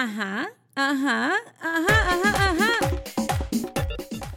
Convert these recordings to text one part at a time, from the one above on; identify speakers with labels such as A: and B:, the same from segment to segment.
A: Ajá, ajá, ajá, ajá, ajá.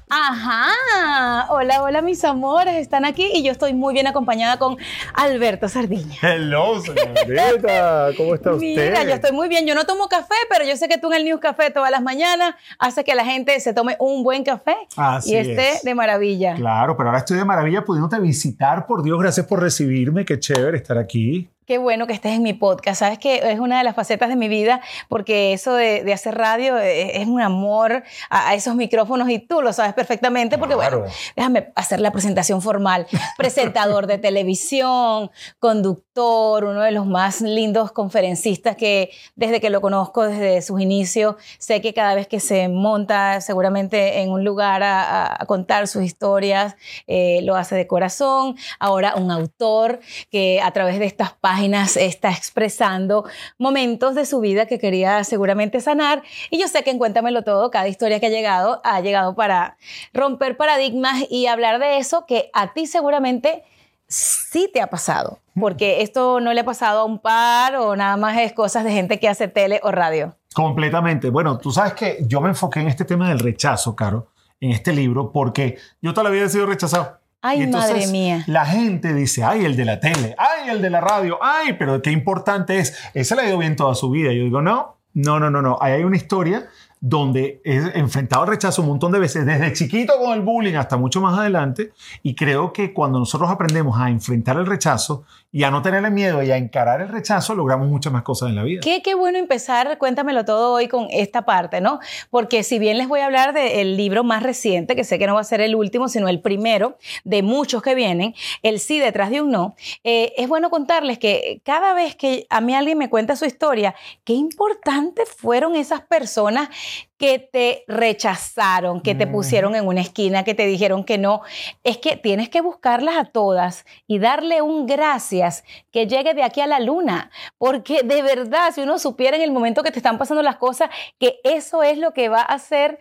B: Ajá. Hola, hola, mis amores. Están aquí y yo estoy muy bien acompañada con Alberto Sardiña.
C: Hello, señorita. ¿Cómo está usted?
B: Mira, yo estoy muy bien. Yo no tomo café, pero yo sé que tú en el News Café todas las mañanas haces que la gente se tome un buen café
C: Así
B: y esté
C: es.
B: de maravilla.
C: Claro, pero ahora estoy de maravilla pudiéndote visitar. Por Dios, gracias por recibirme. Qué chévere estar aquí.
B: Qué bueno que estés en mi podcast. Sabes que es una de las facetas de mi vida porque eso de, de hacer radio es, es un amor a, a, esos micrófonos y tú lo sabes perfectamente porque,
C: Claro.
B: bueno, déjame hacer la presentación formal. Presentador de televisión, conductor, uno de los más lindos conferencistas que desde que lo conozco, desde sus inicios, sé que cada vez que se monta seguramente en un lugar a, a- a contar sus historias, eh, lo hace de corazón. Ahora un autor que a través de estas páginas está expresando momentos de su vida que quería seguramente sanar. Y yo sé que en Cuéntamelo Todo, cada historia que ha llegado, ha llegado para romper paradigmas y hablar de eso que a ti seguramente sí te ha pasado. Porque esto no le ha pasado a un par o nada más es cosas de gente que hace tele o radio.
C: Completamente. Bueno, tú sabes que yo me enfoqué en este tema del rechazo, Caro, en este libro, porque yo toda la vida he sido rechazado.
B: Ay,
C: entonces,
B: madre mía.
C: La gente dice, ay, el de la tele, ay, el de la radio, ay, pero qué importante es. Ese le ha ido bien toda su vida. Yo digo, no, no, no, no, no. Ahí hay una historia donde he enfrentado al rechazo un montón de veces, desde chiquito con el bullying hasta mucho más adelante. Y creo que cuando nosotros aprendemos a enfrentar el rechazo y a no tenerle miedo y a encarar el rechazo, logramos muchas más cosas en la vida.
B: Qué, qué bueno empezar, cuéntamelo todo hoy con esta parte, ¿no? Porque si bien les voy a hablar del libro más reciente, que sé que no va a ser el último, sino el primero de muchos que vienen, el sí detrás de un no, eh, es bueno contarles que cada vez que a mí alguien me cuenta su historia, qué importantes fueron esas personas que te rechazaron, que te pusieron en una esquina, que te dijeron que no. Es que tienes que buscarlas a todas y darle un gracias que llegue de aquí a la luna. Porque de verdad, si uno supiera en el momento que te están pasando las cosas, que eso es lo que va a hacer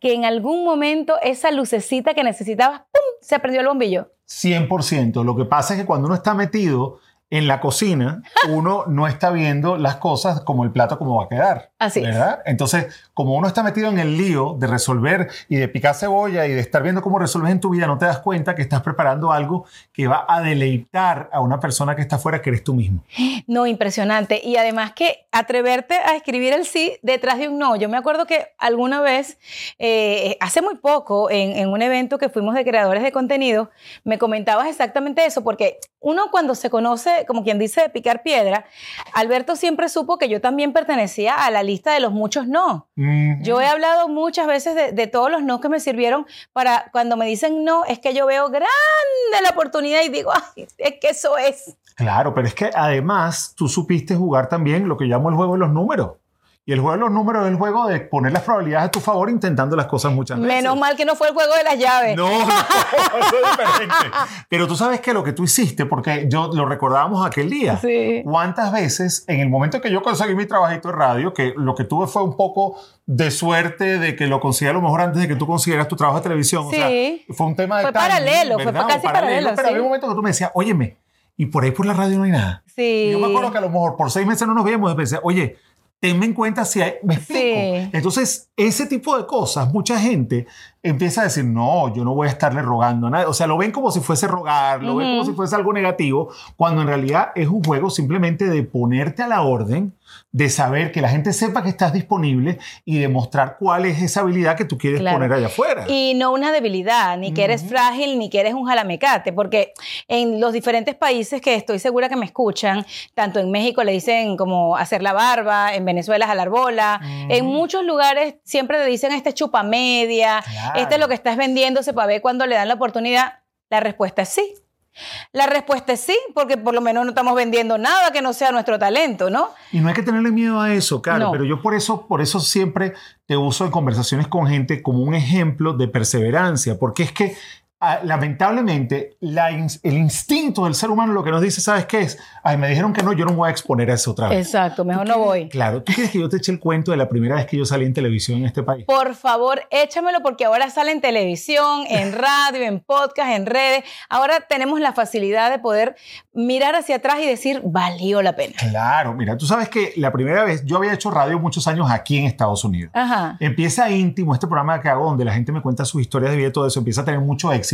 B: que en algún momento esa lucecita que necesitabas, ¡pum!, se prendió el bombillo.
C: 100%. Lo que pasa es que cuando uno está metido en la cocina, uno no está viendo las cosas como el plato como va a quedar.
B: Así es.
C: ¿verdad? Entonces, como uno está metido en el lío de resolver y de picar cebolla y de estar viendo cómo resolves en tu vida, no te das cuenta que estás preparando algo que va a deleitar a una persona que está afuera, que eres tú mismo.
B: No, impresionante. Y además que atreverte a escribir el sí detrás de un no. Yo me acuerdo que alguna vez, eh, hace muy poco, en, en un evento que fuimos de creadores de contenido, me comentabas exactamente eso, porque uno cuando se conoce, como quien dice, de picar piedra, Alberto siempre supo que yo también pertenecía a la lista de los muchos no. Yo he hablado muchas veces de, de todos los no que me sirvieron para cuando me dicen no, es que yo veo grande la oportunidad y digo, ay, es que eso es.
C: Claro, pero es que además tú supiste jugar también lo que llamo el juego de los números. Y el juego de los números es el juego de poner las probabilidades a tu favor intentando las cosas muchas veces.
B: Menos mal que no fue el juego de las llaves.
C: No, no, eso es diferente. Pero tú sabes que lo que tú hiciste, porque yo lo recordábamos aquel día.
B: Sí.
C: ¿Cuántas veces en el momento que yo conseguí mi trabajito de radio, que lo que tuve fue un poco de suerte de que lo conseguí a lo mejor antes de que tú consiguieras tu trabajo de televisión?
B: Sí.
C: O sea, fue un tema de
B: Fue
C: timing,
B: paralelo, fue
C: ¿verdad?
B: casi
C: O
B: paralelo,
C: Pero
B: sí.
C: había un momento que tú me decías, óyeme, y por ahí por la radio no hay nada.
B: Sí.
C: Y yo me acuerdo que a lo mejor por seis meses no nos veíamos y pensé, oye, tenme en cuenta si hay... ¿Me explico?
B: Sí.
C: Entonces, ese tipo de cosas, mucha gente empieza a decir, no, yo no voy a estarle rogando a nadie. O sea, lo ven como si fuese rogar, lo ven como si fuese algo negativo, cuando en realidad es un juego simplemente de ponerte a la orden, de saber que la gente sepa que estás disponible y demostrar cuál es esa habilidad que tú quieres
B: Claro.
C: poner allá afuera.
B: Y no una debilidad, ni que eres frágil, ni que eres un jalamecate, porque en los diferentes países que estoy segura que me escuchan, tanto en México le dicen como hacer la barba, en Venezuela jalar bola, en muchos lugares siempre te dicen este es chupa media,
C: Claro.
B: este es lo que estás vendiéndose para ver cuando le dan la oportunidad. La respuesta es sí. La respuesta es sí, porque por lo menos no estamos vendiendo nada que no sea nuestro talento, ¿no?
C: Y no hay que tenerle miedo a eso, claro,
B: No.
C: pero yo por eso, por eso siempre te uso en conversaciones con gente como un ejemplo de perseverancia, porque es que lamentablemente, la ins- el instinto del ser humano lo que nos dice, ¿sabes qué es? Ay, me dijeron que no, yo no me voy a exponer a eso otra vez.
B: Exacto, mejor no voy.
C: Claro, ¿tú quieres que yo te eche el cuento de la primera vez que yo salí en televisión en este país?
B: Por favor, échamelo porque ahora sale en televisión, en radio, en podcast, en redes. Ahora tenemos la facilidad de poder mirar hacia atrás y decir, valió la pena.
C: Claro, mira, tú sabes que la primera vez yo había hecho radio muchos años aquí en Estados Unidos.
B: Ajá.
C: Empieza íntimo este programa que hago donde la gente me cuenta sus historias de vida y todo eso, empieza a tener mucho éxito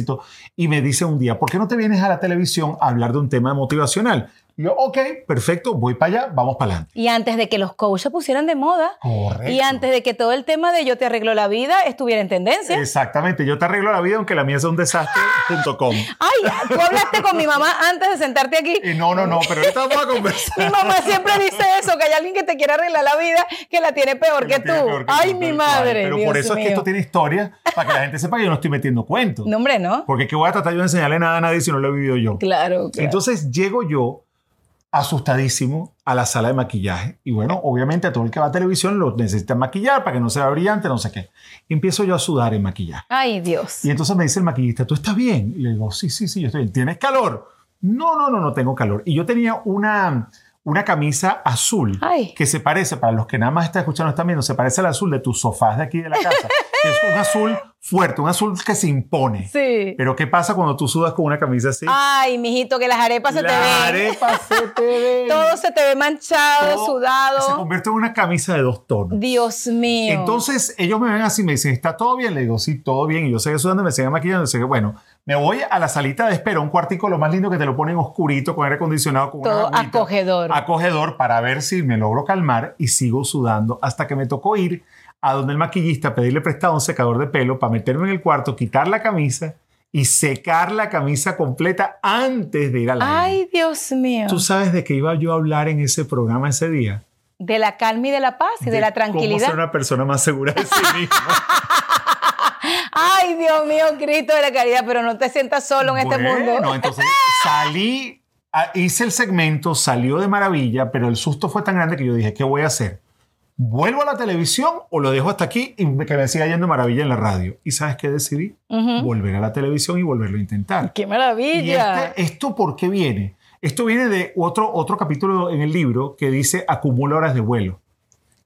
C: y me dice un día, ¿por qué no te vienes a la televisión a hablar de un tema motivacional? Y yo, ok, perfecto, voy para allá, vamos para adelante.
B: Y antes de que los coaches se pusieran de moda.
C: Correcto.
B: Y antes de que todo el tema de yo te arreglo la vida estuviera en tendencia.
C: Exactamente, yo te arreglo la vida aunque la mía sea un desastre.com.
B: Ay, tú hablaste con mi mamá antes de sentarte aquí.
C: Y no, no, no, pero ahorita vamos a conversar.
B: Mi mamá siempre dice eso, que hay alguien que te quiere arreglar la vida que la tiene peor que, tú.
C: peor que
B: Ay,
C: tú,
B: mi madre.
C: Pero
B: Dios
C: por eso es que esto tiene historia, para que la gente sepa que yo no estoy metiendo cuentos.
B: No, hombre, ¿no?
C: Porque ¿qué voy a tratar yo de enseñarle nada a nadie si no lo he vivido yo?
B: Claro, claro.
C: Entonces llego yo asustadísimo a la sala de maquillaje. Y bueno, obviamente a todo el que va a televisión lo necesita maquillar para que no sea brillante, no sé qué. Y empiezo yo a sudar en maquillaje.
B: Ay, Dios.
C: Y entonces me dice el maquillista, ¿tú estás bien? Y le digo, sí, sí, sí, yo estoy bien. ¿Tienes calor? No, no, no, no tengo calor. Y yo tenía una, una camisa azul
B: Ay.
C: que se parece, para los que nada más están escuchando, están viendo, se parece al azul de tus sofás de aquí de la casa. es un azul fuerte, un azul que se impone.
B: Sí.
C: Pero ¿qué pasa cuando tú sudas con una camisa así?
B: Ay, mijito, que las arepas se te
C: Las
B: ven.
C: arepas se te ven.
B: Todo se te ve manchado,
C: Todo Se
B: sudado.
C: convierte en una camisa de dos tonos.
B: Dios mío.
C: Entonces ellos me ven así, me dicen, ¿está todo bien? Le digo, sí, todo bien. Y yo seguí sudando, me seguía maquillando. Y yo, bueno, me voy a la salita de espera, un cuartico, lo más lindo que te lo ponen oscurito, con aire acondicionado, con
B: Todo
C: una agüita.
B: acogedor.
C: Acogedor para ver si me logro calmar y sigo sudando hasta que me tocó ir a donde el maquillista, pedirle prestado un secador de pelo para meterme en el cuarto, quitar la camisa y secar la camisa completa antes de ir al aire.
B: Ay, Dios mío.
C: ¿Tú sabes de qué iba yo a hablar en ese programa ese día?
B: De la calma y de la paz y de, la
C: Cómo
B: tranquilidad.
C: ser una persona más segura de sí misma.
B: Ay, Dios mío, Cristo de la caridad, pero no te sientas solo en este mundo.
C: Bueno, entonces salí, ah, hice el segmento, salió de maravilla, pero el susto fue tan grande que yo dije, ¿qué voy a hacer? ¿Vuelvo a la televisión o lo dejo hasta aquí y que me siga yendo maravilla en la radio? ¿Y sabes qué decidí?
B: Ujú.
C: Volver a la televisión y volverlo a intentar.
B: ¡Qué
C: Y
B: maravilla!
C: este- ¿esto por qué viene? Esto viene de otro, otro capítulo en el libro que dice acumula horas de vuelo.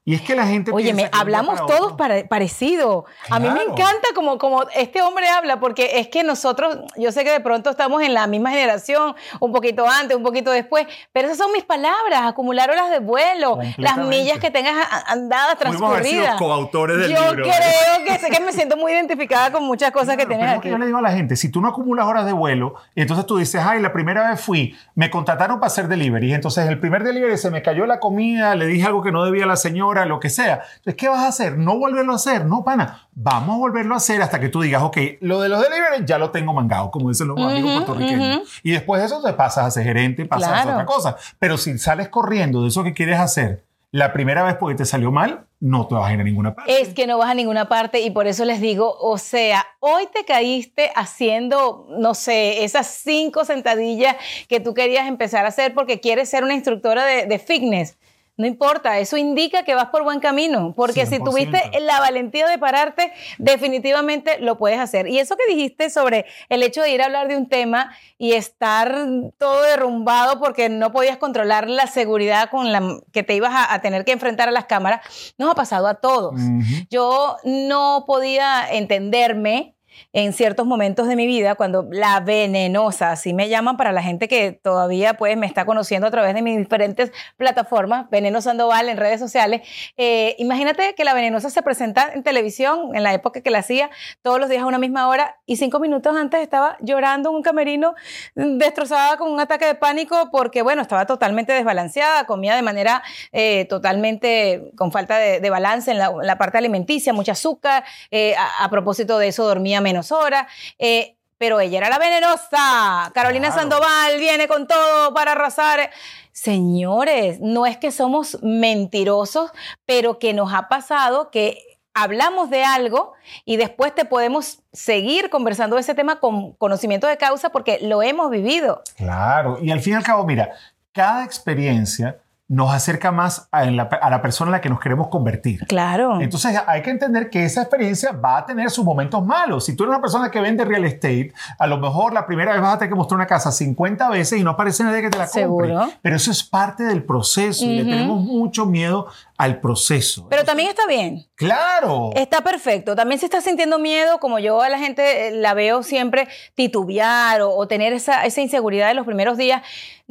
C: Y es que la gente...
B: Oye, me
C: que
B: hablamos
C: para
B: todos pare- parecido. A mí me encanta como, como este hombre habla, porque es que nosotros, yo sé que de pronto estamos en la misma generación, un poquito antes, un poquito después, pero esas son mis palabras, acumular horas de vuelo, las millas que tengas andadas transcurridas.
C: coautores del
B: yo
C: libro, ¿eh?
B: creo que sé que me siento muy identificada con muchas cosas que
C: Claro,
B: tienes
C: pero es lo
B: aquí.
C: que yo le digo a la gente, si tú no acumulas horas de vuelo, entonces tú dices, ay, la primera vez fui, me contrataron para hacer delivery, entonces el primer delivery se me cayó la comida, le dije algo que no debía a la señora, lo que sea. Entonces, ¿qué vas a hacer? No volverlo a hacer, no, pana. Vamos a volverlo a hacer hasta que tú digas, ok, lo de los delivery ya lo tengo mangado, como dicen los amigos
B: Ujú,
C: puertorriqueños.
B: ujú.
C: Y después de eso te pasas a ser gerente, pasas a
B: Claro.
C: otra cosa. Pero si sales corriendo de eso que quieres hacer la primera vez porque te salió mal, no te vas a ir a ninguna parte.
B: Es que no vas a ninguna parte y por eso les digo, o sea, hoy te caíste haciendo, no sé, esas cinco sentadillas que tú querías empezar a hacer porque quieres ser una instructora de, de fitness. No importa, eso indica que vas por buen camino, porque si
C: 100%.
B: tuviste la valentía de pararte, definitivamente lo puedes hacer. Y eso que dijiste sobre el hecho de ir a hablar de un tema y estar todo derrumbado porque no podías controlar la seguridad con la que te ibas a, a tener que enfrentar a las cámaras, nos ha pasado a todos. Yo no podía entenderme en ciertos momentos de mi vida cuando la venenosa, así me llaman para la gente que todavía pues me está conociendo a través de mis diferentes plataformas, Veneno Sandoval en redes sociales. Eh, imagínate que la venenosa se presenta en televisión en la época que la hacía todos los días a una misma hora y cinco minutos antes estaba llorando en un camerino mm, destrozada con un ataque de pánico porque bueno, estaba totalmente desbalanceada, comía de manera eh, totalmente con falta de, balance en la, parte alimenticia, mucho azúcar, eh, a propósito de eso dormía menos horas. eh, pero ella era la venenosa. Carolina
C: Claro.
B: Sandoval viene con todo para arrasar. Señores, no es que somos mentirosos, pero que nos ha pasado que hablamos de algo y después te podemos seguir conversando de ese tema con conocimiento de causa porque lo hemos vivido.
C: Claro, y al fin y al cabo, mira, cada experiencia nos acerca más a la, a la persona en la que nos queremos convertir.
B: Claro.
C: Entonces hay que entender que esa experiencia va a tener sus momentos malos. Si tú eres una persona que vende real estate, a lo mejor la primera vez vas a tener que mostrar una casa 50 veces y no aparece nadie que te la compre.
B: Seguro.
C: Pero eso es parte del proceso y le tenemos mucho miedo al proceso.
B: Pero también está bien.
C: claro.
B: Está perfecto. También si estás sintiendo miedo, como yo a la gente eh, la veo siempre titubear o, o tener esa, esa inseguridad de los primeros días,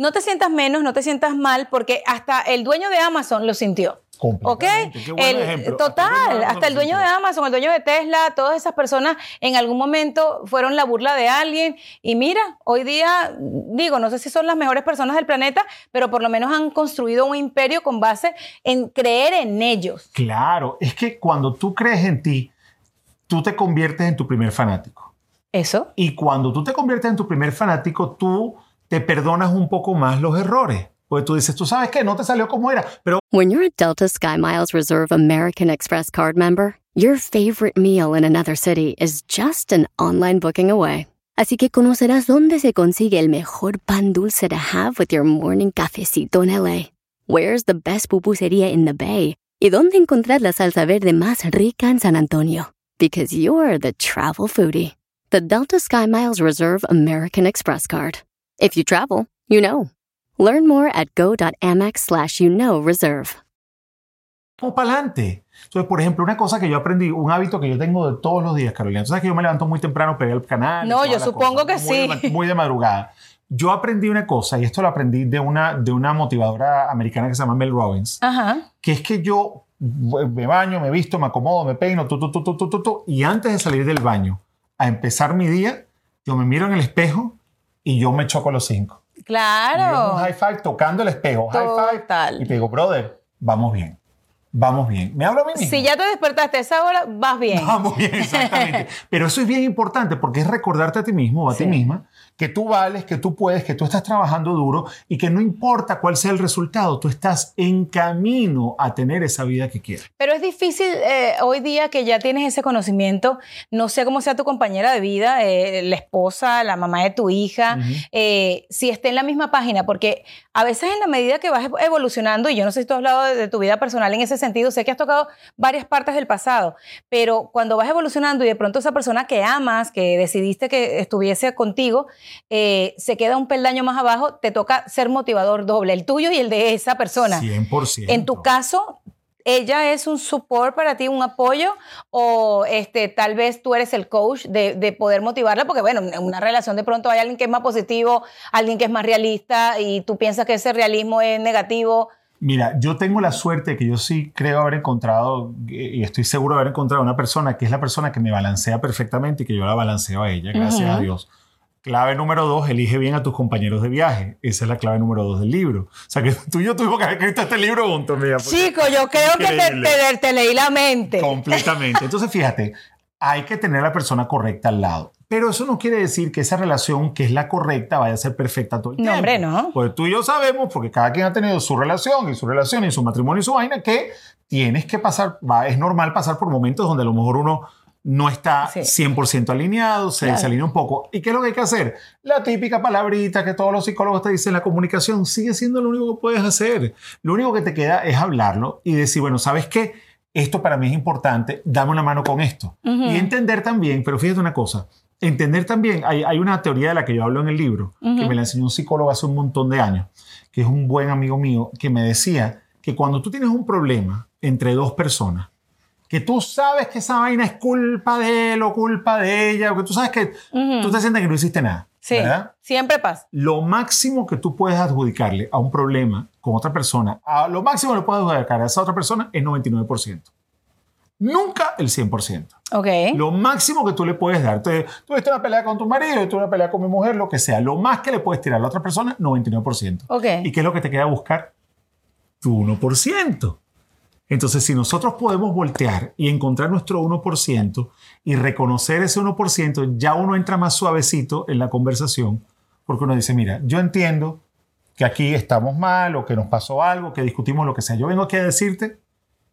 B: no te sientas menos, no te sientas mal, porque hasta el dueño de Amazon lo sintió. ¿Ok?
C: Completamente. Qué buen
B: El-
C: ejemplo.
B: total,
C: Hasta
B: hasta el dueño de Amazon, el dueño de Tesla, todas esas personas en algún momento fueron la burla de alguien y mira, hoy día, digo, no sé si son las mejores personas del planeta, pero por lo menos han construido un imperio con base en creer en ellos.
C: Claro, es que cuando tú crees en ti, tú te conviertes en tu primer fanático.
B: Eso.
C: Y cuando tú te conviertes en tu primer fanático, tú te perdonas un poco más los errores. Porque tú dices, tú sabes que no te salió como era, pero
D: When you're a Delta SkyMiles Reserve American Express card member, your favorite meal in another city is just an online booking away. Así que conocerás dónde se consigue el mejor pan dulce to have with your morning cafecito en LA. Where's the best pupusería in the Bay? Y dónde encontrar la salsa verde más rica en San Antonio. Because you're the travel foodie. The Delta SkyMiles Reserve American Express card. If you travel, you know. Learn more at go.amex slash you know reserve.
C: vamos para adelante. Entonces, por ejemplo, una cosa que yo aprendí, un hábito que yo tengo de todos los días, Carolina. Tú sabes que yo me levanto muy temprano, pegué el canal.
B: No, yo supongo
C: cosas,
B: que
C: muy
B: sí.
C: muy de madrugada. Yo aprendí una cosa, y esto lo aprendí de una, de una motivadora americana que se llama Mel Robbins,
B: Ajá.
C: que es que yo me baño, me visto, me acomodo, me peino, tu, tu, tu, tu, tu, tu, tu, y antes de salir del baño a empezar mi día, yo me miro en el espejo y yo me choco los cinco. Y es un
B: Claro.
C: high five tocando el espejo, high five,
B: Total.
C: y te digo, brother, vamos bien, vamos bien. Me hablo a mí mismo.
B: Si ya te despertaste a esa hora, vas bien.
C: Vamos bien, exactamente. Pero eso es bien importante porque es recordarte a ti mismo o a
B: Sí.
C: ti misma que tú vales, que tú puedes, que tú estás trabajando duro y que no importa cuál sea el resultado, tú estás en camino a tener esa vida que quieres.
B: Pero es difícil eh, hoy día que ya tienes ese conocimiento. No sé cómo sea tu compañera de vida, eh, la esposa, la mamá de tu hija, eh, si esté en la misma página, porque a veces en la medida que vas evolucionando, y yo no sé si tú has hablado de, de tu vida personal en ese sentido, sé que has tocado varias partes del pasado, pero cuando vas evolucionando y de pronto esa persona que amas, que decidiste que estuviese contigo, eh, se queda un peldaño más abajo, te toca ser motivador doble, el tuyo y el de esa persona.
C: 100%.
B: En tu caso, ella es un support para ti, un apoyo, o este, tal vez tú eres el coach de, de poder motivarla, porque bueno, en una relación de pronto hay alguien que es más positivo, alguien que es más realista, y tú piensas que ese realismo es negativo.
C: Mira, yo tengo la suerte que yo sí creo haber encontrado, eh, y estoy seguro de haber encontrado una persona que es la persona que me balancea perfectamente y que yo la balanceo a ella, gracias a Dios. Clave número dos, elige bien a tus compañeros de viaje. Esa es la clave número dos del libro. O sea, que tú y yo tuvimos que haber escrito este libro juntos, mira. porque-
B: Chico, yo creo que te, te- te leí la mente.
C: Completamente. Entonces, fíjate, hay que tener a la persona correcta al lado. Pero eso no quiere decir que esa relación, que es la correcta, vaya a ser perfecta todo el
B: No,
C: tiempo.
B: hombre, no.
C: Pues tú y yo sabemos, porque cada quien ha tenido su relación y su relación y su matrimonio y su vaina, que tienes que pasar, va, es normal pasar por momentos donde a lo mejor uno no está
B: Sí.
C: 100% alineado, se
B: Claro.
C: desalinea un poco. ¿Y qué es lo que hay que hacer? La típica palabrita que todos los psicólogos te dicen, la comunicación sigue siendo lo único que puedes hacer. Lo único que te queda es hablarlo y decir, bueno, ¿sabes qué? Esto para mí es importante, dame una mano con esto. Y entender también, pero fíjate una cosa, entender también, hay, hay una teoría de la que yo hablo en el libro, que me la enseñó un psicólogo hace un montón de años, que es un buen amigo mío, que me decía que cuando tú tienes un problema entre dos personas, que tú sabes que esa vaina es culpa de él o culpa de ella, o que tú sabes que tú te sientes que no hiciste nada,
B: Sí,
C: ¿verdad?
B: siempre pasa.
C: Lo máximo que tú puedes adjudicarle a un problema con otra persona, a lo máximo que le puedes adjudicar a esa otra persona es 99%. Nunca el 100%.
B: Ok.
C: Lo máximo que tú le puedes dar. Tú tuviste una pelea con tu marido, tuve una pelea con mi mujer, lo que sea. Lo más que le puedes tirar a la otra persona, 99%.
B: Ok.
C: ¿Y qué es lo que te queda buscar? Tu 1%. Entonces, si nosotros podemos voltear y encontrar nuestro 1% y reconocer ese 1%, ya uno entra más suavecito en la conversación, porque uno dice, mira, yo entiendo que aquí estamos mal o que nos pasó algo, que discutimos lo que sea. Yo vengo aquí a decirte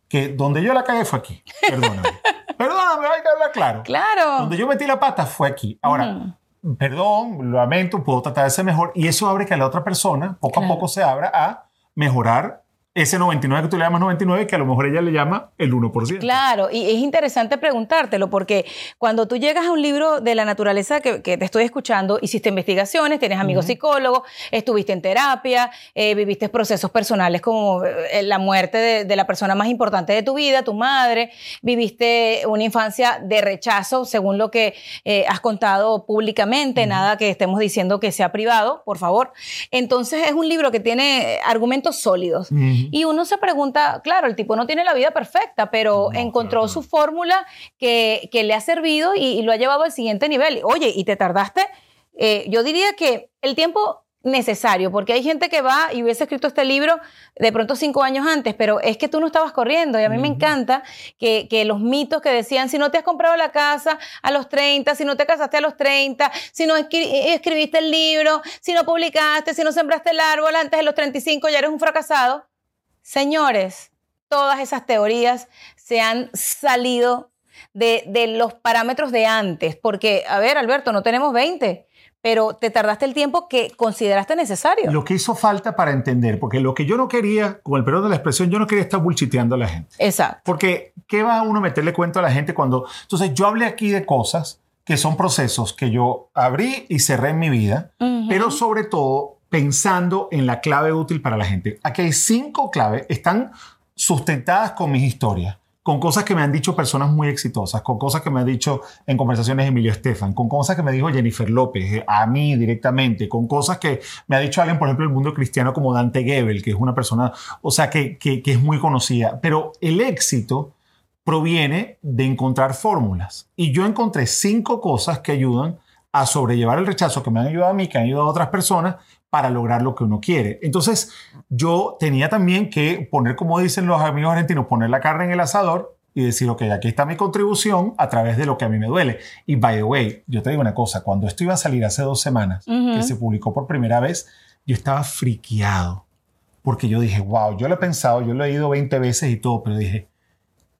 C: que donde yo la cagué fue aquí. Perdóname. Perdóname, hay que hablar claro.
B: Claro.
C: Donde yo metí la pata fue aquí. Ahora, perdón, lo lamento, puedo tratar de ser mejor. Y eso abre que la otra persona poco
B: Claro.
C: a poco se abra a mejorar ese 99 que tú le llamas 99 que a lo mejor ella le llama el 1%.
B: Claro, y es interesante preguntártelo porque cuando tú llegas a un libro de la naturaleza que, que te estoy escuchando, hiciste investigaciones, tienes amigos psicólogos, estuviste en terapia, eh, viviste procesos personales como eh, la muerte de, de la persona más importante de tu vida, tu madre, viviste una infancia de rechazo, según lo que eh, has contado públicamente, nada que estemos diciendo que sea privado, por favor. Entonces es un libro que tiene argumentos sólidos.
C: Ujú.
B: Y uno se pregunta, claro, el tipo no tiene la vida perfecta, pero
C: No,
B: encontró
C: claro.
B: su fórmula que, que le ha servido y, y lo ha llevado al siguiente nivel. Oye, y te tardaste, eh, yo diría que el tiempo necesario, porque hay gente que va y hubiese escrito este libro de pronto cinco años antes, pero es que tú no estabas corriendo y a mí me encanta que, que los mitos que decían, si no te has comprado la casa a los 30, si no te casaste a los 30, si no escri- escribiste el libro, si no publicaste, si no sembraste el árbol antes de los 35, ya eres un fracasado. Señores, todas esas teorías se han salido de, de los parámetros de antes, porque, a ver, Alberto, no tenemos 20, pero te tardaste el tiempo que consideraste necesario.
C: Lo que hizo falta para entender, porque lo que yo no quería, con el perdón de la expresión, yo no quería estar bullchiteando a la gente.
B: Exacto.
C: Porque, ¿qué va uno a meterle cuento a la gente cuando... Entonces, yo hablé aquí de cosas que son procesos que yo abrí y cerré en mi vida, pero sobre todo pensando en la clave útil para la gente. Aquí hay cinco claves, están sustentadas con mis historias, con cosas que me han dicho personas muy exitosas, con cosas que me ha dicho en conversaciones Emilio Estefan, con cosas que me dijo Jennifer López, eh, a mí directamente, con cosas que me ha dicho alguien, por ejemplo, del mundo cristiano como Dante Gebel, que es una persona, o sea, que, que, que es muy conocida. Pero el éxito proviene de encontrar fórmulas. Y yo encontré cinco cosas que ayudan a sobrellevar el rechazo, que me han ayudado a mí, que han ayudado a otras personas para lograr lo que uno quiere. Entonces, yo tenía también que poner, como dicen los amigos argentinos, poner la carne en el asador y decir, ok, aquí está mi contribución a través de lo que a mí me duele. Y by the way, yo te digo una cosa, cuando esto iba a salir hace dos semanas, que se publicó por primera vez, yo estaba friqueado. Porque yo dije, wow, yo lo he pensado, yo lo he leído 20 veces y todo, pero dije,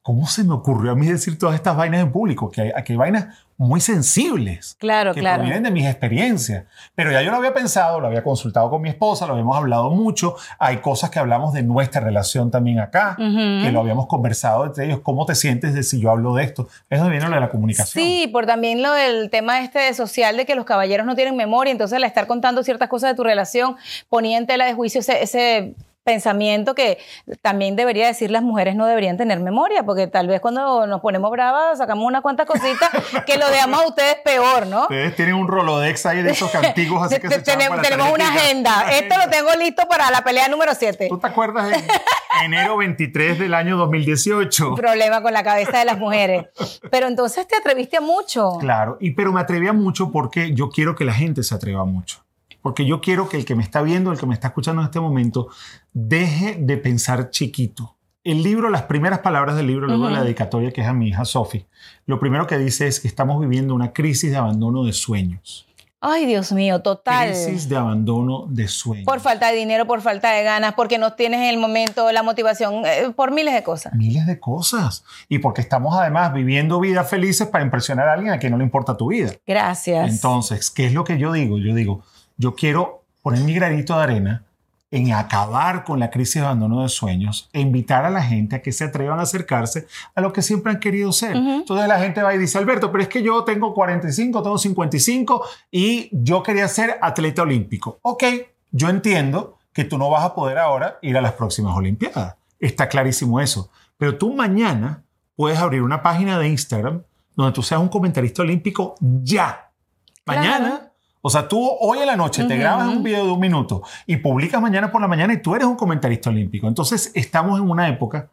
C: ¿cómo se me ocurrió a mí decir todas estas vainas en público? Que hay, aquí hay vainas muy sensibles
B: Claro,
C: que
B: claro.
C: provienen de mis experiencias. Pero ya yo lo había pensado, lo había consultado con mi esposa, lo habíamos hablado mucho. Hay cosas que hablamos de nuestra relación también acá, que lo habíamos conversado entre ellos. ¿Cómo te sientes de si yo hablo de esto? Eso viene lo de la comunicación.
B: Sí, por también lo del tema este de social de que los caballeros no tienen memoria, entonces al estar contando ciertas cosas de tu relación ponía en tela de juicio ese, ese pensamiento que también debería decir las mujeres no deberían tener memoria, porque tal vez cuando nos ponemos bravas sacamos unas cuantas cositas que lo dejamos a ustedes peor, ¿no?
C: Ustedes tienen un rolodex ahí de esos antiguos, así que se
B: tenemos tenemos una agenda. Esto lo tengo listo para la pelea número 7.
C: ¿Tú te acuerdas en enero 23 del año 2018?
B: Problema con la cabeza de las mujeres. Pero entonces te atreviste a mucho.
C: Claro, y pero me atrevía mucho porque yo quiero que la gente se atreva mucho. Porque yo quiero que el que me está viendo, el que me está escuchando en este momento, deje de pensar chiquito. El libro, las primeras palabras del libro, luego de la dedicatoria que es a mi hija Sophie, lo primero que dice es que estamos viviendo una crisis de abandono de sueños.
B: Ay, Dios mío, total.
C: Crisis de abandono de sueños.
B: Por falta de dinero, por falta de ganas, porque no tienes en el momento la motivación, eh, por miles de cosas.
C: Miles de cosas. Y porque estamos además viviendo vidas felices para impresionar a alguien a quien no le importa tu vida.
B: Gracias.
C: Entonces, ¿qué es lo que yo digo? Yo digo, yo quiero poner mi granito de arena en acabar con la crisis de abandono de sueños e invitar a la gente a que se atrevan a acercarse a lo que siempre han querido ser. Entonces la gente va y dice, Alberto, pero es que yo tengo 45, tengo 55 y yo quería ser atleta olímpico. Ok, yo entiendo que tú no vas a poder ahora ir a las próximas Olimpiadas. Está clarísimo eso. Pero tú mañana puedes abrir una página de Instagram donde tú seas un comentarista olímpico ya. Mañana.
B: Claro.
C: O sea, tú hoy en la noche te grabas un video de un minuto y publicas mañana por la mañana y tú eres un comentarista olímpico. Entonces, estamos en una época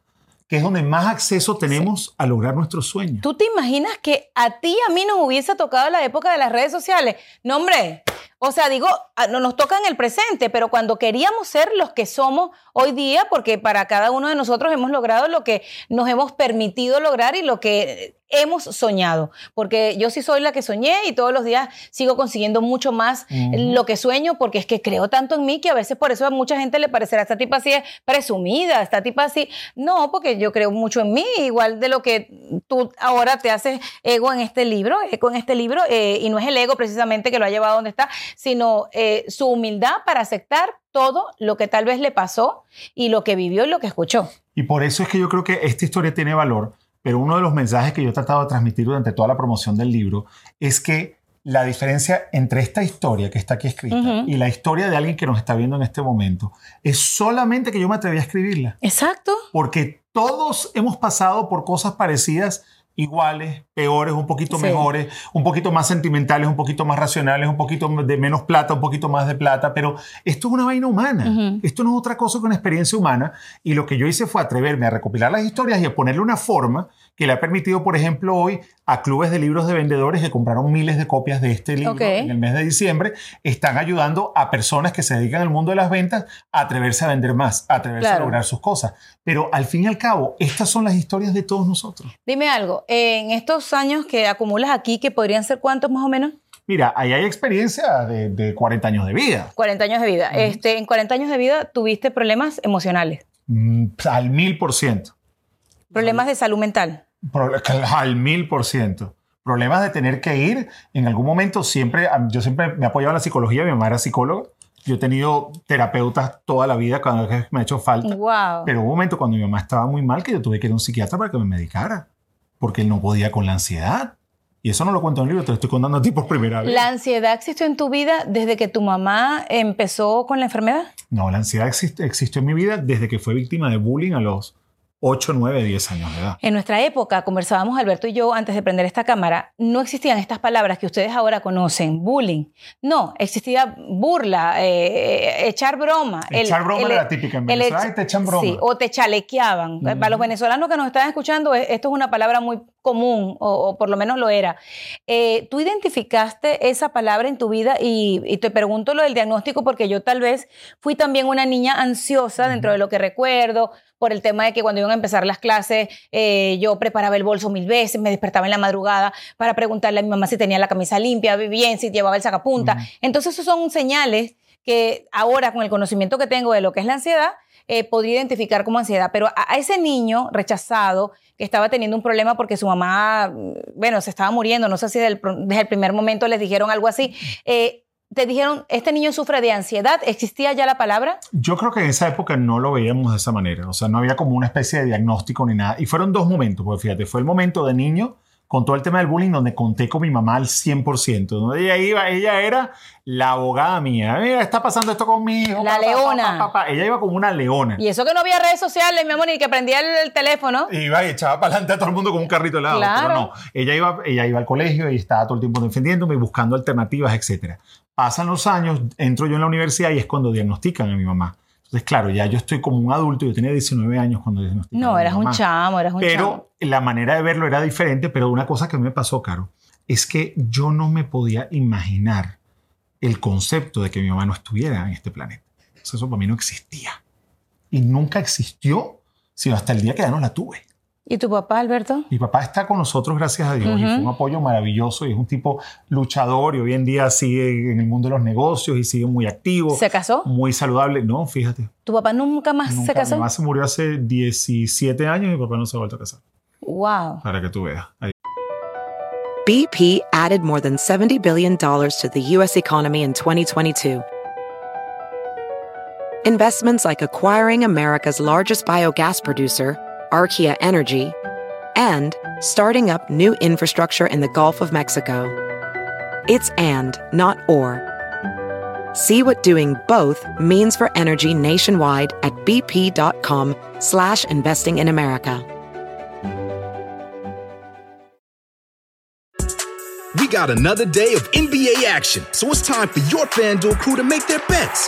C: que es donde más acceso tenemos a lograr nuestros sueños.
B: ¿Tú te imaginas que a ti y a mí nos hubiese tocado la época de las redes sociales? No, hombre. O sea, digo, a- no nos toca en el presente, pero cuando queríamos ser los que somos hoy día, porque para cada uno de nosotros hemos logrado lo que nos hemos permitido lograr y lo que hemos soñado. Porque yo sí soy la que soñé y todos los días sigo consiguiendo mucho más lo que sueño, porque es que creo tanto en mí que a veces por eso a mucha gente le parecerá esta tipa así es presumida, esta tipa así. No, porque yo creo mucho en mí, igual de lo que tú ahora te haces ego en este libro, eco en este libro, eh, y no es el ego precisamente que lo ha llevado a donde está, sino eh, su humildad para aceptar todo lo que tal vez le pasó y lo que vivió y lo que escuchó.
C: Y por eso es que yo creo que esta historia tiene valor, pero uno de los mensajes que yo he tratado de transmitir durante toda la promoción del libro es que la diferencia entre esta historia que está aquí escrita y la historia de alguien que nos está viendo en este momento es solamente que yo me atreví a escribirla.
B: Exacto.
C: Porque todos hemos pasado por cosas parecidas, iguales, peores, un poquito
B: Sí.
C: mejores, un poquito más sentimentales, un poquito más racionales, un poquito de menos plata, un poquito más de plata, pero esto es una vaina humana.
B: Ujú.
C: Esto no es otra cosa que una experiencia humana. Y lo que yo hice fue atreverme a recopilar las historias y a ponerle una forma que le ha permitido, por ejemplo, hoy a clubes de libros de vendedores que compraron miles de copias de este libro
B: Ok.
C: en el mes de diciembre, están ayudando a personas que se dedican al mundo de las ventas a atreverse a vender más, a atreverse a
B: Claro.
C: lograr sus cosas. Pero al fin y al cabo, estas son las historias de todos nosotros.
B: Dime algo, en estos años que acumulas aquí, que podrían ser cuántos más o menos?
C: Mira, ahí hay experiencia de, de 40 años de vida.
B: 40 años de vida. este, en 40 años de vida tuviste problemas emocionales,
C: Mm, al mil por ciento.
B: problemas de salud mental.
C: Pro- Al mil por ciento. Problemas de tener que ir. En algún momento siempre, yo siempre me he apoyado en la psicología, mi mamá era psicóloga. Yo he tenido terapeutas toda la vida cuando me ha hecho falta.
B: Wow.
C: Pero hubo un momento cuando mi mamá estaba muy mal que yo tuve que ir a un psiquiatra para que me medicara. Porque él no podía con la ansiedad. Y eso no lo cuento en el libro, te lo estoy contando a ti por primera vez.
B: ¿La ansiedad existió en tu vida desde que tu mamá empezó con la enfermedad?
C: No, la ansiedad existió en mi vida desde que fue víctima de bullying a los 8, 9, 10 años de edad.
B: En nuestra época, conversábamos Alberto y yo antes de prender esta cámara, no existían estas palabras que ustedes ahora conocen, bullying. No, existía burla, eh, echar broma.
C: Echar broma era la típica en Venezuela,
B: echa-
C: "Ay, te echan broma".
B: Sí, o te chalequeaban. Para los venezolanos que nos están escuchando, esto es una palabra muy común, o, o por lo menos lo era. Eh, ¿Tú identificaste esa palabra en tu vida? Y, y te pregunto lo del diagnóstico porque yo tal vez fui también una niña ansiosa dentro de lo que recuerdo, por el tema de que cuando iban a empezar las clases, eh, yo preparaba el bolso mil veces, me despertaba en la madrugada para preguntarle a mi mamá si tenía la camisa limpia, bien, si llevaba el sacapunta. Entonces, esos son señales que ahora, con el conocimiento que tengo de lo que es la ansiedad, eh, podría identificar como ansiedad. Pero a, ese niño rechazado que estaba teniendo un problema porque su mamá, mm, bueno, se estaba muriendo, no sé si del desde el primer momento les dijeron algo así, eh, te dijeron, este niño sufre de ansiedad, ¿existía ya la palabra?
C: Yo creo que en esa época no lo veíamos de esa manera. O sea, no había como una especie de diagnóstico ni nada. Y fueron dos momentos, porque fíjate, fue el momento de niño con todo el tema del bullying donde conté con mi mamá al 100%. Donde ella iba, ella era la abogada mía. Mira, está pasando esto conmigo.
B: La leona.
C: Ella iba como una leona.
B: Y eso que no había redes sociales, mi amor, ni que prendía el, el teléfono.
C: Iba y echaba para adelante a todo el mundo con un carrito helado.
B: Claro.
C: Pero no, ella iba, ella iba al colegio y estaba todo el tiempo defendiéndome y buscando alternativas, etcétera. Pasan los años, entro yo en la universidad y es cuando diagnostican a mi mamá. Entonces, claro, ya yo estoy como un adulto, yo tenía 19 años cuando
B: No, eras un chamo, eras un chamo.
C: Pero la manera de verlo era diferente, pero una cosa que me pasó, Caro, es que yo no me podía imaginar el concepto de que mi mamá no estuviera en este planeta. Eso para mí no existía. Y nunca existió, sino hasta el día que ya no la tuve.
B: ¿Y tu papá, Alberto?
C: Mi papá está con nosotros, gracias a Dios, y fue un apoyo maravilloso y es un tipo luchador y hoy en día sigue en el mundo de los negocios y sigue muy activo,
B: ¿Se casó?
C: muy saludable. No, fíjate,
B: ¿Tu papá nunca más
C: nunca,
B: se
C: mi
B: casó?
C: mamá se murió hace 17 años y mi papá no se ha vuelto a casar.
B: Wow.
C: Para que tú veas. Ahí.
E: BP added more than $70 billion to the U.S. economy in 2022. Investments like acquiring America's largest biogas producer, Archaea Energy, and starting up new infrastructure in the Gulf of Mexico. It's and, not or. See what doing both means for energy nationwide at bp.com slash investing in America.
F: We got another day of NBA action, so it's time for your FanDuel crew to make their bets.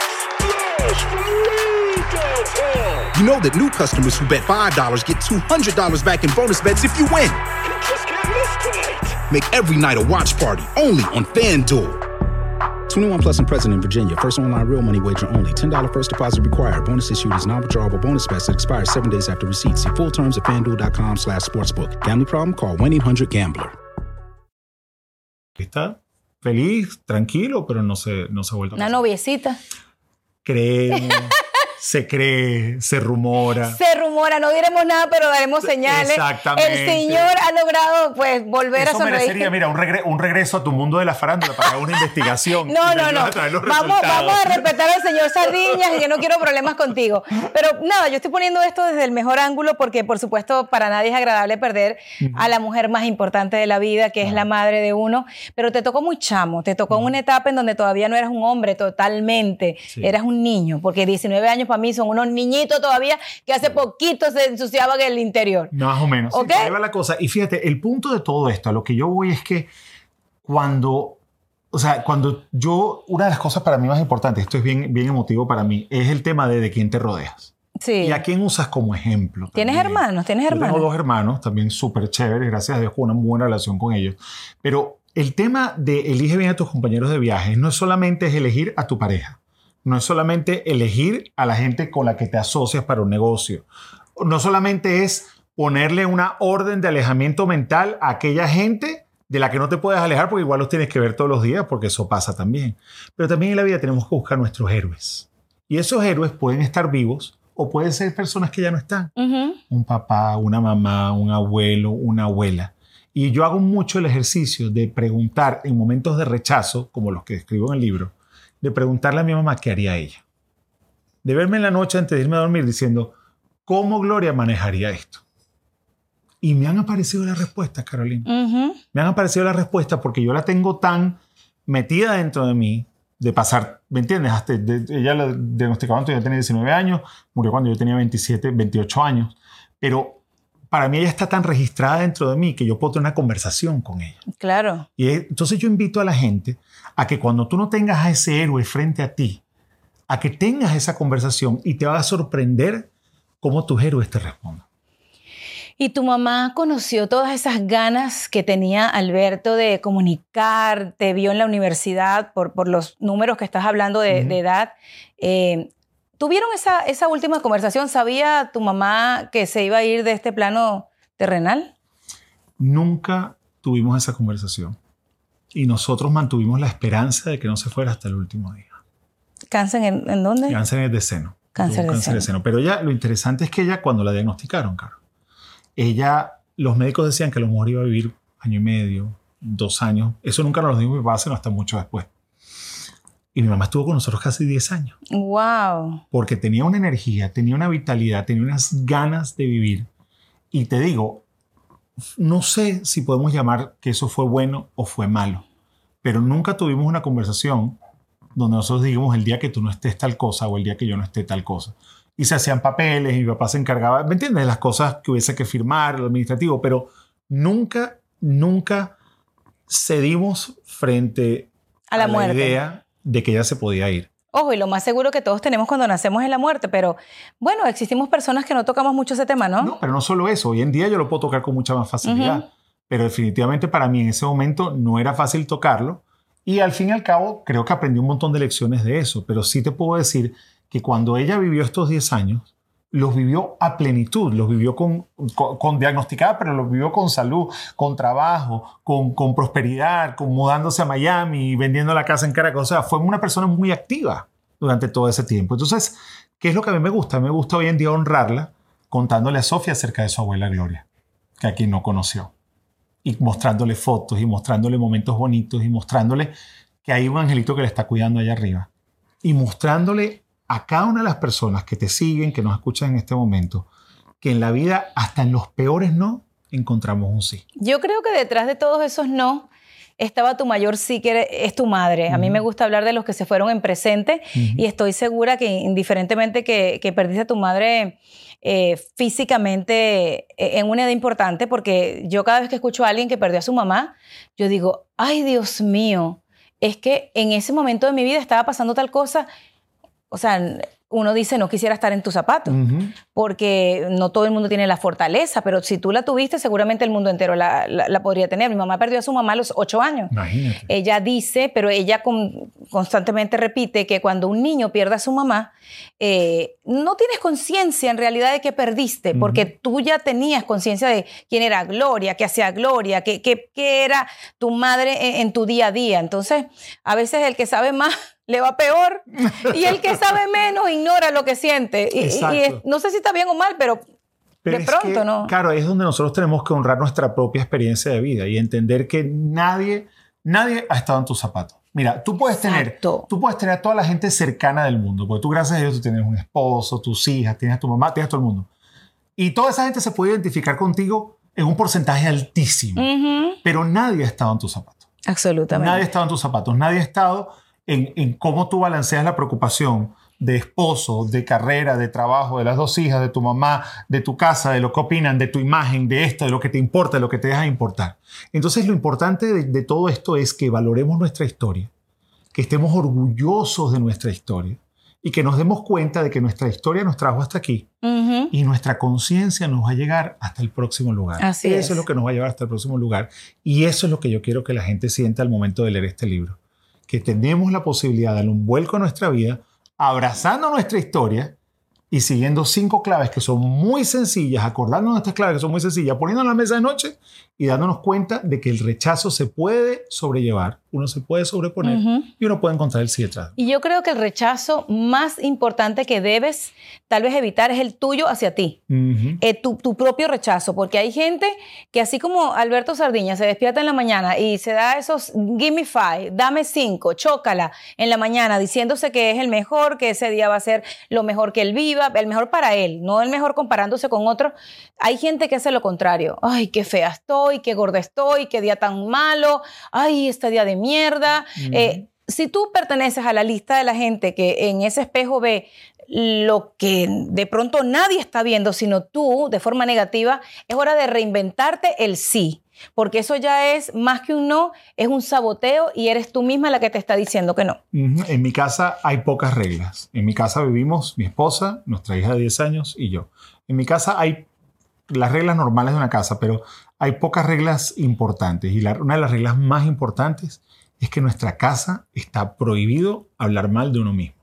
F: You know that new customers who bet $5 get $200 back in bonus bets if you win. Make every night a watch party only on FanDuel. 21 plus and present in Virginia. First online real money wager only. $10 first deposit required. Bonus issued is non-withdrawable bonus bets that expire seven days after receipt. See full terms at fanduel.com slash sportsbook. Gambling problem? Call 1-800-GAMBLER.
C: Está feliz, tranquilo, pero no se, no se ha vuelto
B: Una
C: casar.
B: noviecita.
C: Creemos, se cree, se rumora.
B: Mora, no diremos nada, pero daremos señales.
C: Exactamente.
B: El señor ha logrado, pues, volver
C: Eso
B: a sonreír.
C: merecería, mira, un, regre- un regreso a tu mundo de la farándula para una investigación.
B: No, no, no. Vamos, vamos a respetar al señor Sardiñas y yo no quiero problemas contigo. Pero nada, yo estoy poniendo esto desde el mejor ángulo porque, por supuesto, para nadie es agradable perder a la mujer más importante de la vida, que es la madre de uno. Pero te tocó muy chamo, te tocó en una etapa en donde todavía no eras un hombre totalmente,
C: Sí.
B: eras un niño, porque 19 años para mí son unos niñitos todavía que hace poquito se ensuciaban el interior.
C: Más o menos. Sí,
B: ¿Ok?
C: por ahí va la cosa. Y fíjate, el punto de todo esto, a lo que yo voy es que cuando, o sea, cuando yo, una de las cosas para mí más importantes, esto es bien, bien emotivo para mí, es el tema de de quién te rodeas.
B: Sí.
C: ¿Y a quién usas como ejemplo?
B: ¿Tienes
C: también?
B: hermanos? ¿Tienes
C: Yo
B: hermanos?
C: Tengo dos hermanos, también súper chéveres, gracias a Dios, con una muy buena relación con ellos. Pero el tema de elige bien a tus compañeros de viajes no es solamente es elegir a tu pareja, no es solamente elegir a la gente con la que te asocias para un negocio, no solamente es ponerle una orden de alejamiento mental a aquella gente de la que no te puedes alejar porque igual los tienes que ver todos los días porque eso pasa también. Pero también en la vida tenemos que buscar nuestros héroes. Y esos héroes pueden estar vivos o pueden ser personas que ya no están un papá, una mamá, un abuelo, una abuela. Y yo hago mucho el ejercicio de preguntar en momentos de rechazo, como los que escribo en el libro, de preguntarle a mi mamá qué haría ella. De verme en la noche antes de irme a dormir diciendo, ¿cómo Gloria manejaría esto? Y me han aparecido las respuestas, Carolina. Me han aparecido las respuestas porque yo la tengo tan metida dentro de mí de pasar, ¿me entiendes? Hasta de- ella la diagnosticaron cuando yo tenía 19 años, murió cuando yo tenía 27, 28 años, pero para mí ella está tan registrada dentro de mí que yo puedo tener una conversación con ella.
B: Claro.
C: Y es- entonces yo invito a la gente a que cuando tú no tengas a ese héroe frente a ti, a que tengas esa conversación y te va a sorprender cómo tus héroes te responden.
B: Y tu mamá conoció todas esas ganas que tenía Alberto de comunicar, te vio en la universidad por, por los números que estás hablando de edad. Eh, ¿Tuvieron esa, esa última conversación? ¿Sabía tu mamá que se iba a ir de este plano terrenal?
C: Nunca tuvimos esa conversación. Y nosotros mantuvimos la esperanza de que no se fuera hasta el último día.
B: ¿Cáncer en, en dónde?
C: Cáncer de seno.
B: Cáncer de seno.
C: Pero ella, lo interesante es que ella, cuando la diagnosticaron, Caro, ella, los médicos decían que a lo mejor iba a vivir año y medio, dos años. Eso nunca nos lo dijo mi papá, sino hasta mucho después. Y mi mamá estuvo con nosotros casi 10 años,
B: ¡Wow!
C: porque tenía una energía, tenía una vitalidad, tenía unas ganas de vivir. Y te digo, no sé si podemos llamar que eso fue bueno o fue malo, pero nunca tuvimos una conversación donde nosotros digamos el día que tú no estés tal cosa o el día que yo no esté tal cosa. Y se hacían papeles y mi papá se encargaba, ¿me entiendes? De las cosas que hubiese que firmar, lo administrativo, pero nunca, nunca cedimos frente
B: A la muerte.
C: idea de que ella se podía ir.
B: Ojo, y lo más seguro que todos tenemos cuando nacemos es la muerte, pero bueno, existimos personas que no tocamos mucho ese tema, ¿no?
C: No, pero no solo eso. Hoy en día yo lo puedo tocar con mucha más facilidad. Pero definitivamente para mí en ese momento no era fácil tocarlo. Y al fin y al cabo creo que aprendí un montón de lecciones de eso. Pero sí te puedo decir que cuando ella vivió estos 10 años, los vivió a plenitud, los vivió con, con, diagnosticada, pero los vivió con salud, con trabajo, con, con prosperidad, con mudándose a Miami, vendiendo la casa en Caracas. O sea, fue una persona muy activa durante todo ese tiempo. Entonces, ¿qué es lo que a mí me gusta? Me gusta hoy en día honrarla contándole a Sofía acerca de su abuela Gloria, que aquí no conoció. Y mostrándole fotos y mostrándole momentos bonitos y mostrándole que hay un angelito que le está cuidando allá arriba. Y mostrándole a cada una de las personas que te siguen, que nos escuchan en este momento, que en la vida, hasta en los peores no, encontramos un sí.
B: Yo creo que detrás de todos esos no estaba tu mayor sí que es tu madre. A mí me gusta hablar de los que se fueron en presente y estoy segura que indiferentemente que, que perdiste a tu madre eh, físicamente eh, en una edad importante, porque yo cada vez que escucho a alguien que perdió a su mamá, yo digo, ay Dios mío, es que en ese momento de mi vida estaba pasando tal cosa. O sea, uno dice, no quisiera estar en tus zapatos,
C: Ujú.
B: porque no todo el mundo tiene la fortaleza, pero si tú la tuviste, seguramente el mundo entero la, la- la podría tener. Mi mamá perdió a su mamá a los ocho años.
C: Imagínate.
B: Ella dice, pero ella con- constantemente repite que cuando un niño pierde a su mamá, eh, no tienes conciencia en realidad de que perdiste, porque tú ya tenías conciencia de quién era Gloria, qué hacía Gloria, qué, qué- qué era tu madre en, en tu día a día. Entonces, a veces el que sabe más le va peor y el que sabe menos ignora lo que siente. Y- y- es- no sé si está bien o mal, pero de
C: es
B: pronto,
C: que,
B: ¿no?
C: Claro, es donde nosotros tenemos que honrar nuestra propia experiencia de vida y entender que nadie, nadie ha estado en tus zapatos. Mira, tú puedes tener, tú puedes tener a toda la gente cercana del mundo, porque tú gracias a Dios tú tienes un esposo, tus hijas, tienes a tu mamá, tienes a todo el mundo. Y toda esa gente se puede identificar contigo en un porcentaje altísimo,
B: Ujú.
C: pero nadie ha estado en tus zapatos.
B: Absolutamente.
C: Nadie ha estado en tus zapatos, nadie ha estado en, en cómo tú balanceas la preocupación de esposo, de carrera, de trabajo, de las dos hijas, de tu mamá, de tu casa, de lo que opinan, de tu imagen, de esto, de lo que te importa, de lo que te deja de importar. Entonces lo importante de, de todo esto es que valoremos nuestra historia, que estemos orgullosos de nuestra historia y que nos demos cuenta de que nuestra historia nos trajo hasta aquí y nuestra conciencia nos va a llegar hasta el próximo lugar.
B: Así
C: eso
B: es.
C: es lo que nos va a llevar hasta el próximo lugar. Y eso es lo que yo quiero que la gente sienta al momento de leer este libro. Que tenemos la posibilidad de darle un vuelco a nuestra vida, abrazando nuestra historia y siguiendo cinco claves que son muy sencillas, acordándonos de estas claves que son muy sencillas, poniendo en la mesa de noche y dándonos cuenta de que el rechazo se puede sobrellevar, uno se puede sobreponer y uno puede encontrar el sí detrás.
B: Y yo creo que el rechazo más importante que debes tal vez evitar es el tuyo hacia ti. Eh, tu, tu propio rechazo, porque hay gente que así como Alberto Sardiña se despierta en la mañana y se da esos give me five, dame cinco, chócala en la mañana diciéndose que es el mejor, que ese día va a ser lo mejor que él viva, el mejor para él, no el mejor comparándose con otro. Hay gente que hace lo contrario. Ay, qué fea estoy, qué gorda estoy, qué día tan malo, ay, este día de mierda. Eh, si tú perteneces a la lista de la gente que en ese espejo ve lo que de pronto nadie está viendo, sino tú de forma negativa, es hora de reinventarte el sí. Porque eso ya es más que un no, es un saboteo y eres tú misma la que te está diciendo que no.
C: En mi casa hay pocas reglas. En mi casa vivimos mi esposa, nuestra hija de 10 años y yo. En mi casa hay las reglas normales de una casa, pero hay pocas reglas importantes. Y la- una de las reglas más importantes es que en nuestra casa está prohibido hablar mal de uno mismo.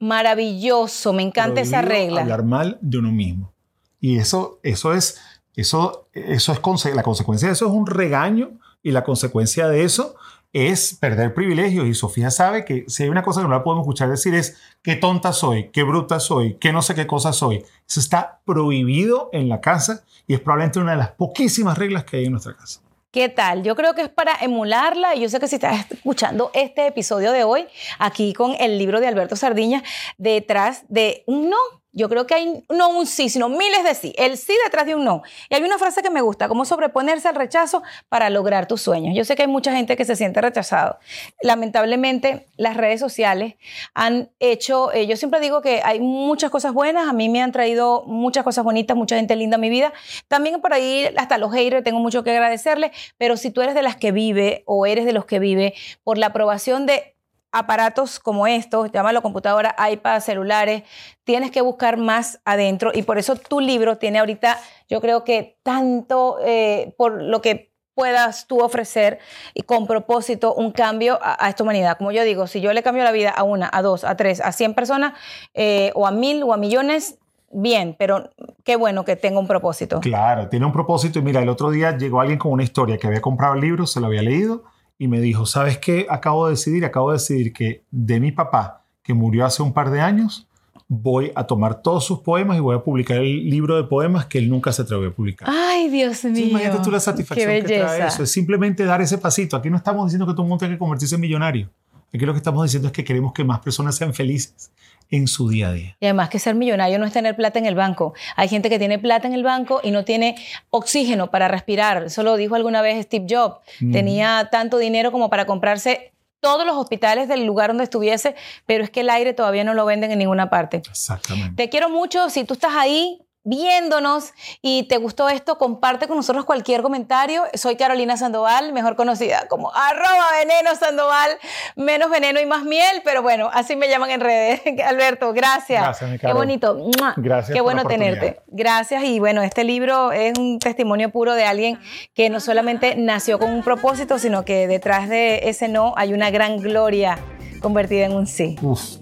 B: Maravilloso, me encanta esa regla.
C: Hablar mal de uno mismo. Y eso, eso es, eso, eso es la consecuencia de eso es un regaño y la consecuencia de eso es perder privilegios. Y Sofía sabe que si hay una cosa que no la podemos escuchar decir es qué tonta soy, qué bruta soy, qué no sé qué cosa soy. Eso está prohibido en la casa y es probablemente una de las poquísimas reglas que hay en nuestra casa.
B: ¿Qué tal? Yo creo que es para emularla y yo sé que si estás escuchando este episodio de hoy, aquí con el libro de Alberto Sardiña, detrás de un no. Yo creo que hay no un sí, sino miles de sí. El sí detrás de un no. Y hay una frase que me gusta, como sobreponerse al rechazo para lograr tus sueños. Yo sé que hay mucha gente que se siente rechazado. Lamentablemente, las redes sociales han hecho, eh, yo siempre digo que hay muchas cosas buenas, a mí me han traído muchas cosas bonitas, mucha gente linda a mi vida. También por ahí, hasta los haters, tengo mucho que agradecerles, pero si tú eres de las que vive o eres de los que vive por la aprobación de aparatos como estos, llámalo computadora, iPad, celulares, tienes que buscar más adentro y por eso tu libro tiene ahorita, yo creo que tanto eh, por lo que puedas tú ofrecer y con propósito un cambio a, esta humanidad. Como yo digo, si yo le cambio la vida a una, a dos, a tres, a cien personas, eh, o a mil o a millones, bien, pero qué bueno que tenga un propósito.
C: Claro, tiene un propósito. Y mira, el otro día llegó alguien con una historia que había comprado el libro, se lo había leído y me dijo, ¿sabes qué? Acabo de decidir, acabo de decidir que de mi papá, que murió hace un par de años, voy a tomar todos sus poemas y voy a publicar el libro de poemas que él nunca se atrevió a publicar.
B: Ay, Dios mío.
C: Sí, imagínate tú la satisfacción
B: Qué
C: que trae eso. Es simplemente dar ese pasito. Aquí no estamos diciendo que todo el mundo tenga que convertirse en millonario. Aquí lo que estamos diciendo es que queremos que más personas sean felices en su día a día.
B: Y además que ser millonario no es tener plata en el banco. Hay gente que tiene plata en el banco y no tiene oxígeno para respirar. Eso lo dijo alguna vez Steve Jobs. Tenía tanto dinero como para comprarse todos los hospitales del lugar donde estuviese, pero es que el aire todavía no lo venden en ninguna parte.
C: Exactamente.
B: Te quiero mucho. Si tú estás ahí viéndonos y te gustó esto, comparte con nosotros cualquier comentario. Soy Carolina Sandoval, mejor conocida como arroba veneno Sandoval, menos veneno y más miel, pero bueno, así me llaman en redes. Alberto, gracias.
C: Gracias, mi
B: Qué bonito.
C: Gracias
B: Qué bueno tenerte. Gracias. Y bueno, este libro es un testimonio puro de alguien que no solamente nació con un propósito, sino que detrás de ese no hay una gran gloria convertida en un sí.
C: Uf,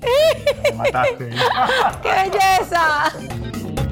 C: me mataste.
B: ¡Qué belleza!